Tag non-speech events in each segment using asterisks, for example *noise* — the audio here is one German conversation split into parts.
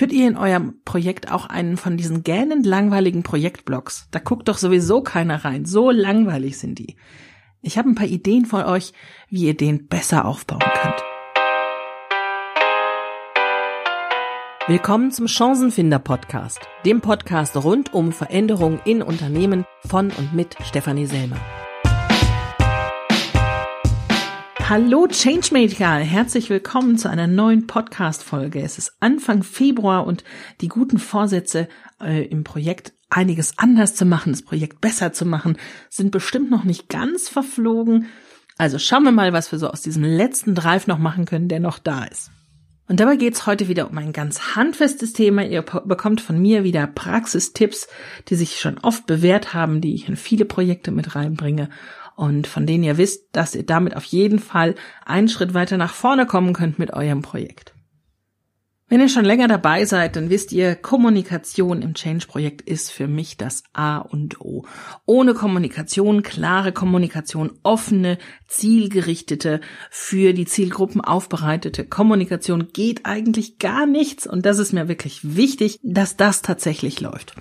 Führt ihr in eurem Projekt auch einen von diesen gähnend langweiligen Projektblogs? Da guckt doch sowieso keiner rein. So langweilig sind die. Ich habe ein paar Ideen für euch, wie ihr den besser aufbauen könnt. Willkommen zum Chancenfinder Podcast, dem Podcast rund um Veränderungen in Unternehmen von und mit Stefanie Selmer. Hallo Changemaker, herzlich willkommen zu einer neuen Podcast-Folge. Es ist Anfang Februar und die guten Vorsätze äh, im Projekt einiges anders zu machen, das Projekt besser zu machen, sind bestimmt noch nicht ganz verflogen. Also schauen wir mal, was wir so aus diesem letzten Drive noch machen können, der noch da ist. Und dabei geht's heute wieder um ein ganz handfestes Thema. Ihr bekommt von mir wieder Praxistipps, die sich schon oft bewährt haben, die ich in viele Projekte mit reinbringe und von denen ihr wisst, dass ihr damit auf jeden Fall einen Schritt weiter nach vorne kommen könnt mit eurem Projekt. Wenn ihr schon länger dabei seid, dann wisst ihr, Kommunikation im Change-Projekt ist für mich das A und O. Ohne Kommunikation, klare Kommunikation, offene, zielgerichtete, für die Zielgruppen aufbereitete Kommunikation geht eigentlich gar nichts. Und das ist mir wirklich wichtig, dass das tatsächlich läuft.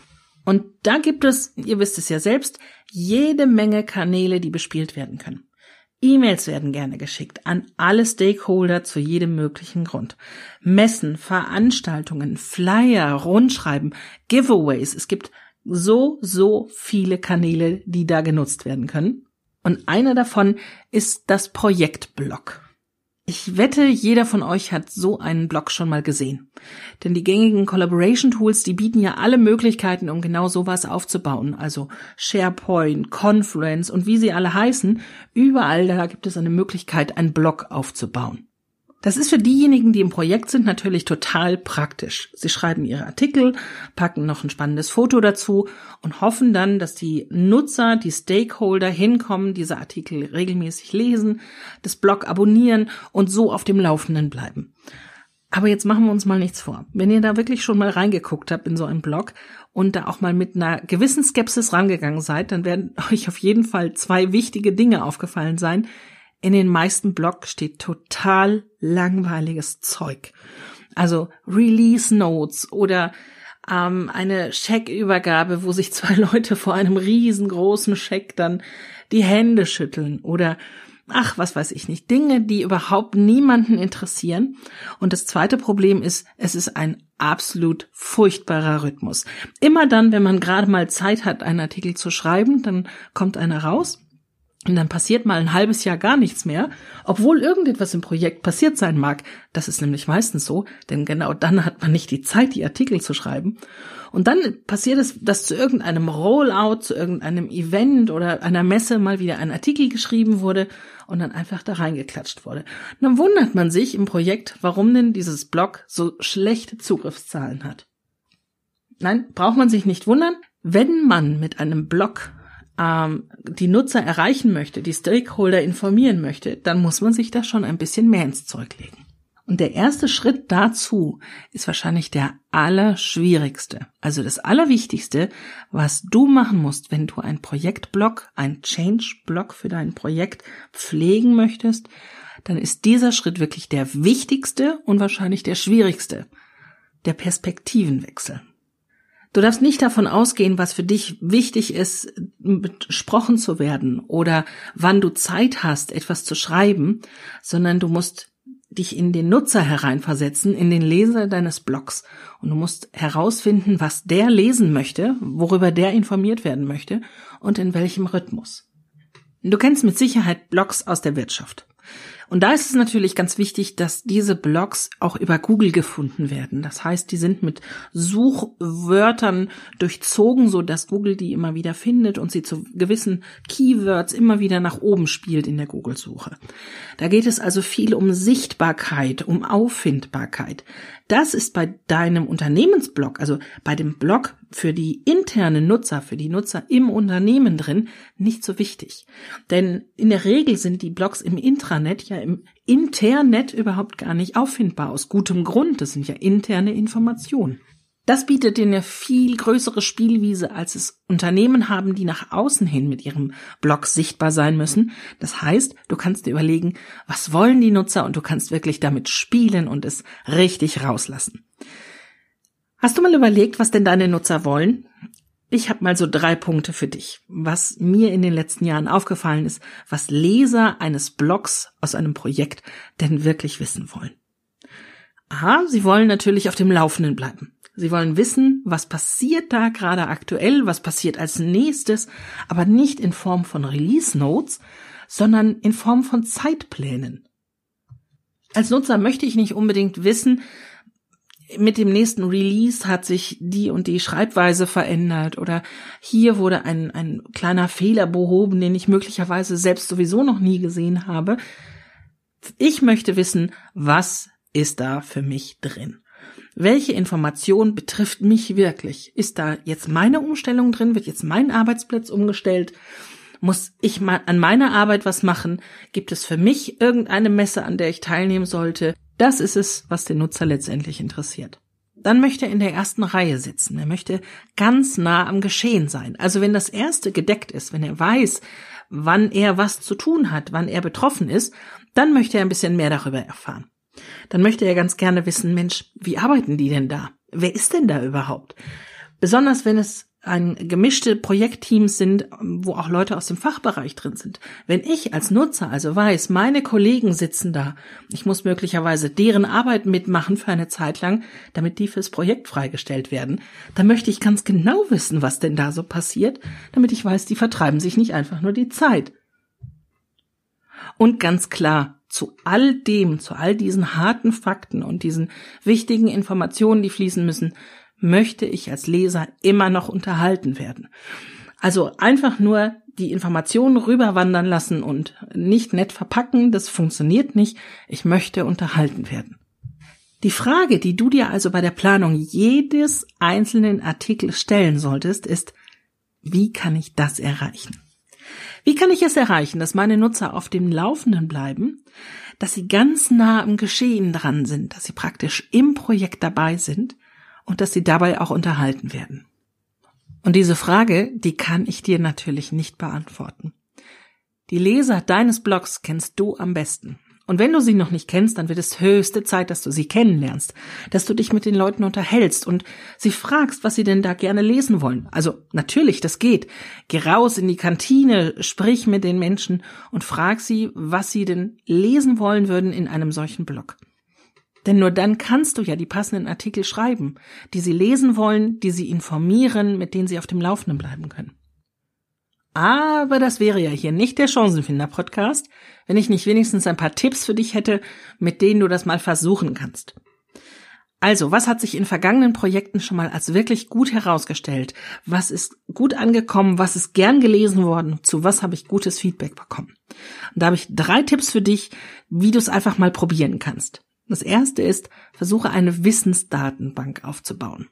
Und da gibt es, ihr wisst es ja selbst, jede Menge Kanäle, die bespielt werden können. E-Mails werden gerne geschickt an alle Stakeholder zu jedem möglichen Grund. Messen, Veranstaltungen, Flyer, Rundschreiben, Giveaways. Es gibt so, so viele Kanäle, die da genutzt werden können. Und einer davon ist das Projektblog. Ich wette, jeder von euch hat so einen Blog schon mal gesehen. Denn die gängigen Collaboration Tools, die bieten ja alle Möglichkeiten, um genau sowas aufzubauen. Also SharePoint, Confluence und wie sie alle heißen. Überall da gibt es eine Möglichkeit, einen Blog aufzubauen. Das ist für diejenigen, die im Projekt sind, natürlich total praktisch. Sie schreiben ihre Artikel, packen noch ein spannendes Foto dazu und hoffen dann, dass die Nutzer, die Stakeholder hinkommen, diese Artikel regelmäßig lesen, das Blog abonnieren und so auf dem Laufenden bleiben. Aber jetzt machen wir uns mal nichts vor. Wenn ihr da wirklich schon mal reingeguckt habt in so einen Blog und da auch mal mit einer gewissen Skepsis rangegangen seid, dann werden *laughs* euch auf jeden Fall zwei wichtige Dinge aufgefallen sein, in den meisten Blogs steht total langweiliges Zeug. Also Release Notes oder ähm, eine Scheckübergabe, wo sich zwei *laughs* Leute vor einem riesengroßen Scheck dann die Hände schütteln oder ach, was weiß ich nicht, Dinge, die überhaupt niemanden interessieren. Und das zweite Problem ist, es ist ein absolut furchtbarer Rhythmus. Immer dann, wenn man gerade mal Zeit hat, einen Artikel zu schreiben, dann kommt einer raus und dann passiert mal ein halbes Jahr gar nichts mehr, obwohl irgendetwas im Projekt passiert sein mag. Das ist nämlich meistens so, denn genau dann hat man nicht die Zeit, die Artikel zu schreiben. Und dann passiert es, dass zu irgendeinem Rollout, zu irgendeinem Event oder einer Messe mal wieder ein Artikel geschrieben wurde und dann einfach da reingeklatscht wurde. Und dann wundert man sich im Projekt, warum denn dieses Blog so schlechte Zugriffszahlen hat. Nein, braucht man sich nicht wundern. Wenn man mit einem Blog ähm, die Nutzer erreichen möchte, die Stakeholder informieren möchte, dann muss man sich da schon ein bisschen mehr ins Zeug legen. Und der erste Schritt dazu ist wahrscheinlich der allerschwierigste. Also das Allerwichtigste, was du machen musst, wenn du ein Projektblock, ein Change-Block für dein Projekt pflegen möchtest, dann ist dieser Schritt wirklich der wichtigste und wahrscheinlich der schwierigste. Der Perspektivenwechsel. Du darfst nicht davon ausgehen, was für dich wichtig ist, besprochen zu werden oder wann du Zeit hast, etwas zu schreiben, sondern du musst dich in den Nutzer hereinversetzen, in den Leser deines Blogs. Und du musst herausfinden, was der lesen möchte, worüber der informiert werden möchte und in welchem Rhythmus. Du kennst mit Sicherheit Blogs aus der Wirtschaft. Und da ist es natürlich ganz wichtig, dass diese Blogs auch über Google gefunden werden. Das heißt, die sind mit Suchwörtern durchzogen, so dass Google die immer wieder findet und sie zu gewissen Keywords immer wieder nach oben spielt in der Google-Suche. Da geht es also viel um Sichtbarkeit, um Auffindbarkeit. Das ist bei deinem Unternehmensblog, also bei dem Blog für die internen Nutzer, für die Nutzer im Unternehmen drin, nicht so wichtig. Denn in der Regel sind die Blogs im Intranet ja im Internet überhaupt gar nicht auffindbar. Aus gutem Grund. Das sind ja interne Informationen. Das bietet dir eine viel größere Spielwiese, als es Unternehmen haben, die nach außen hin mit ihrem Blog sichtbar sein müssen. Das heißt, du kannst dir überlegen, was wollen die Nutzer und du kannst wirklich damit spielen und es richtig rauslassen. Hast du mal überlegt, was denn deine Nutzer wollen? Ich habe mal so drei Punkte für dich, was mir in den letzten Jahren aufgefallen ist, was Leser eines Blogs aus einem Projekt denn wirklich wissen wollen. Aha, sie wollen natürlich auf dem Laufenden bleiben. Sie wollen wissen, was passiert da gerade aktuell, was passiert als nächstes, aber nicht in Form von Release Notes, sondern in Form von Zeitplänen. Als Nutzer möchte ich nicht unbedingt wissen, mit dem nächsten Release hat sich die und die Schreibweise verändert oder hier wurde ein, ein kleiner Fehler behoben, den ich möglicherweise selbst sowieso noch nie gesehen habe. Ich möchte wissen, was ist da für mich drin? Welche Information betrifft mich wirklich? Ist da jetzt meine Umstellung drin? Wird jetzt mein Arbeitsplatz umgestellt? Muss ich mal an meiner Arbeit was machen? Gibt es für mich irgendeine Messe, an der ich teilnehmen sollte? Das ist es, was den Nutzer letztendlich interessiert. Dann möchte er in der ersten Reihe sitzen. Er möchte ganz nah am Geschehen sein. Also wenn das erste gedeckt ist, wenn er weiß, wann er was zu tun hat, wann er betroffen ist, dann möchte er ein bisschen mehr darüber erfahren. Dann möchte er ganz gerne wissen, Mensch, wie arbeiten die denn da? Wer ist denn da überhaupt? Besonders wenn es ein gemischte Projektteams sind, wo auch Leute aus dem Fachbereich drin sind. Wenn ich als Nutzer also weiß, meine Kollegen sitzen da, ich muss möglicherweise deren Arbeit mitmachen für eine Zeit lang, damit die fürs Projekt freigestellt werden, dann möchte ich ganz genau wissen, was denn da so passiert, damit ich weiß, die vertreiben sich nicht einfach nur die Zeit. Und ganz klar, zu all dem, zu all diesen harten Fakten und diesen wichtigen Informationen, die fließen müssen, möchte ich als Leser immer noch unterhalten werden. Also einfach nur die Informationen rüberwandern lassen und nicht nett verpacken, das funktioniert nicht. Ich möchte unterhalten werden. Die Frage, die du dir also bei der Planung jedes einzelnen Artikels stellen solltest, ist, wie kann ich das erreichen? Wie kann ich es erreichen, dass meine Nutzer auf dem Laufenden bleiben, dass sie ganz nah am Geschehen dran sind, dass sie praktisch im Projekt dabei sind und dass sie dabei auch unterhalten werden. Und diese Frage, die kann ich dir natürlich nicht beantworten. Die Leser deines Blogs kennst du am besten. Und wenn du sie noch nicht kennst, dann wird es höchste Zeit, dass du sie kennenlernst, dass du dich mit den Leuten unterhältst und sie fragst, was sie denn da gerne lesen wollen. Also natürlich, das geht. Geh raus in die Kantine, sprich mit den Menschen und frag sie, was sie denn lesen wollen würden in einem solchen Blog. Denn nur dann kannst du ja die passenden Artikel schreiben, die sie lesen wollen, die sie informieren, mit denen sie auf dem Laufenden bleiben können. Aber das wäre ja hier nicht der Chancenfinder-Podcast, wenn ich nicht wenigstens ein paar Tipps für dich hätte, mit denen du das mal versuchen kannst. Also, was hat sich in vergangenen Projekten schon mal als wirklich gut herausgestellt? Was ist gut angekommen? Was ist gern gelesen worden? Zu was habe ich gutes Feedback bekommen? Und da habe ich drei Tipps für dich, wie du es einfach mal probieren kannst. Das erste ist, versuche eine Wissensdatenbank aufzubauen.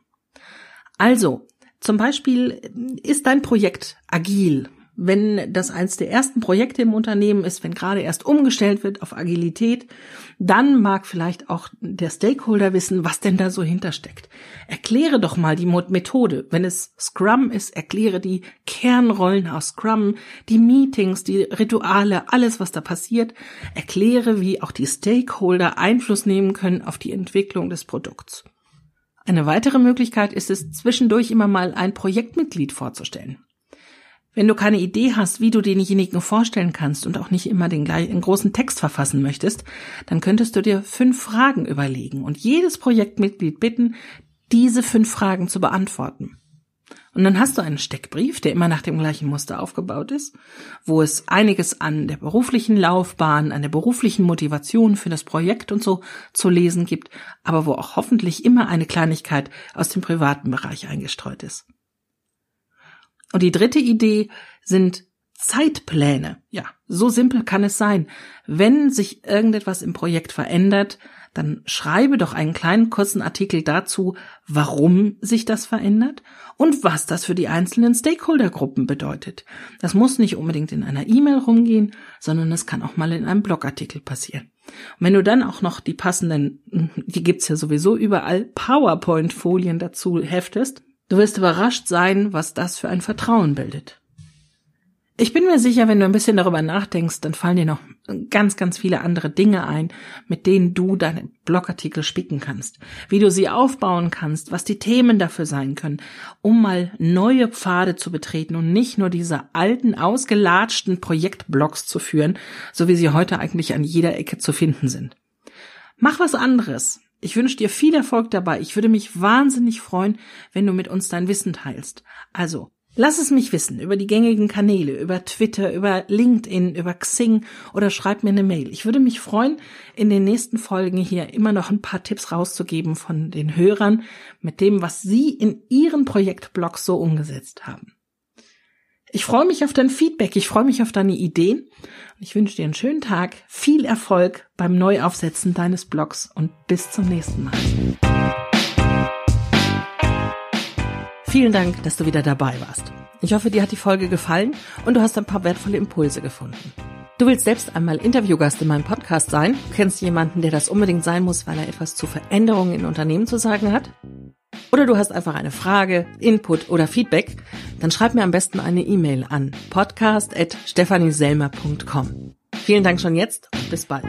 Also, zum Beispiel ist dein Projekt agil. Wenn das eins der ersten Projekte im Unternehmen ist, wenn gerade erst umgestellt wird auf Agilität, dann mag vielleicht auch der Stakeholder wissen, was denn da so hintersteckt. Erkläre doch mal die Methode. Wenn es Scrum ist, erkläre die Kernrollen aus Scrum, die Meetings, die Rituale, alles, was da passiert. Erkläre, wie auch die Stakeholder Einfluss nehmen können auf die Entwicklung des Produkts. Eine weitere Möglichkeit ist es, zwischendurch immer mal ein Projektmitglied vorzustellen. Wenn du keine Idee hast, wie du denjenigen vorstellen kannst und auch nicht immer den gleichen großen Text verfassen möchtest, dann könntest du dir fünf Fragen überlegen und jedes Projektmitglied bitten, diese fünf Fragen zu beantworten. Und dann hast du einen Steckbrief, der immer nach dem gleichen Muster aufgebaut ist, wo es einiges an der beruflichen Laufbahn, an der beruflichen Motivation für das Projekt und so zu lesen gibt, aber wo auch hoffentlich immer eine Kleinigkeit aus dem privaten Bereich eingestreut ist. Und die dritte Idee sind Zeitpläne. Ja, so simpel kann es sein. Wenn sich irgendetwas im Projekt verändert, dann schreibe doch einen kleinen kurzen Artikel dazu, warum sich das verändert und was das für die einzelnen Stakeholdergruppen bedeutet. Das muss nicht unbedingt in einer E-Mail rumgehen, sondern es kann auch mal in einem Blogartikel passieren. Und wenn du dann auch noch die passenden, die gibt's ja sowieso überall, PowerPoint-Folien dazu heftest, du wirst überrascht sein, was das für ein Vertrauen bildet. Ich bin mir sicher, wenn du ein bisschen darüber nachdenkst, dann fallen dir noch ganz, ganz viele andere Dinge ein, mit denen du deine Blogartikel spicken kannst, wie du sie aufbauen kannst, was die Themen dafür sein können, um mal neue Pfade zu betreten und nicht nur diese alten, ausgelatschten Projektblogs zu führen, so wie sie heute eigentlich an jeder Ecke zu finden sind. Mach was anderes. Ich wünsche dir viel Erfolg dabei. Ich würde mich wahnsinnig freuen, wenn du mit uns dein Wissen teilst. Also, Lass es mich wissen über die gängigen Kanäle, über Twitter, über LinkedIn, über Xing oder schreib mir eine Mail. Ich würde mich freuen, in den nächsten Folgen hier immer noch ein paar Tipps rauszugeben von den Hörern mit dem, was sie in ihren Projektblogs so umgesetzt haben. Ich freue mich auf dein Feedback, ich freue mich auf deine Ideen. Ich wünsche dir einen schönen Tag, viel Erfolg beim Neuaufsetzen deines Blogs und bis zum nächsten Mal. Vielen Dank, dass du wieder dabei warst. Ich hoffe, dir hat die Folge gefallen und du hast ein paar wertvolle Impulse gefunden. Du willst selbst einmal Interviewgast in meinem Podcast sein? Du kennst jemanden, der das unbedingt sein muss, weil er etwas zu Veränderungen in Unternehmen zu sagen hat? Oder du hast einfach eine Frage, Input oder Feedback? Dann schreib mir am besten eine E-Mail an podcast.stephanieselmer.com. Vielen Dank schon jetzt und bis bald.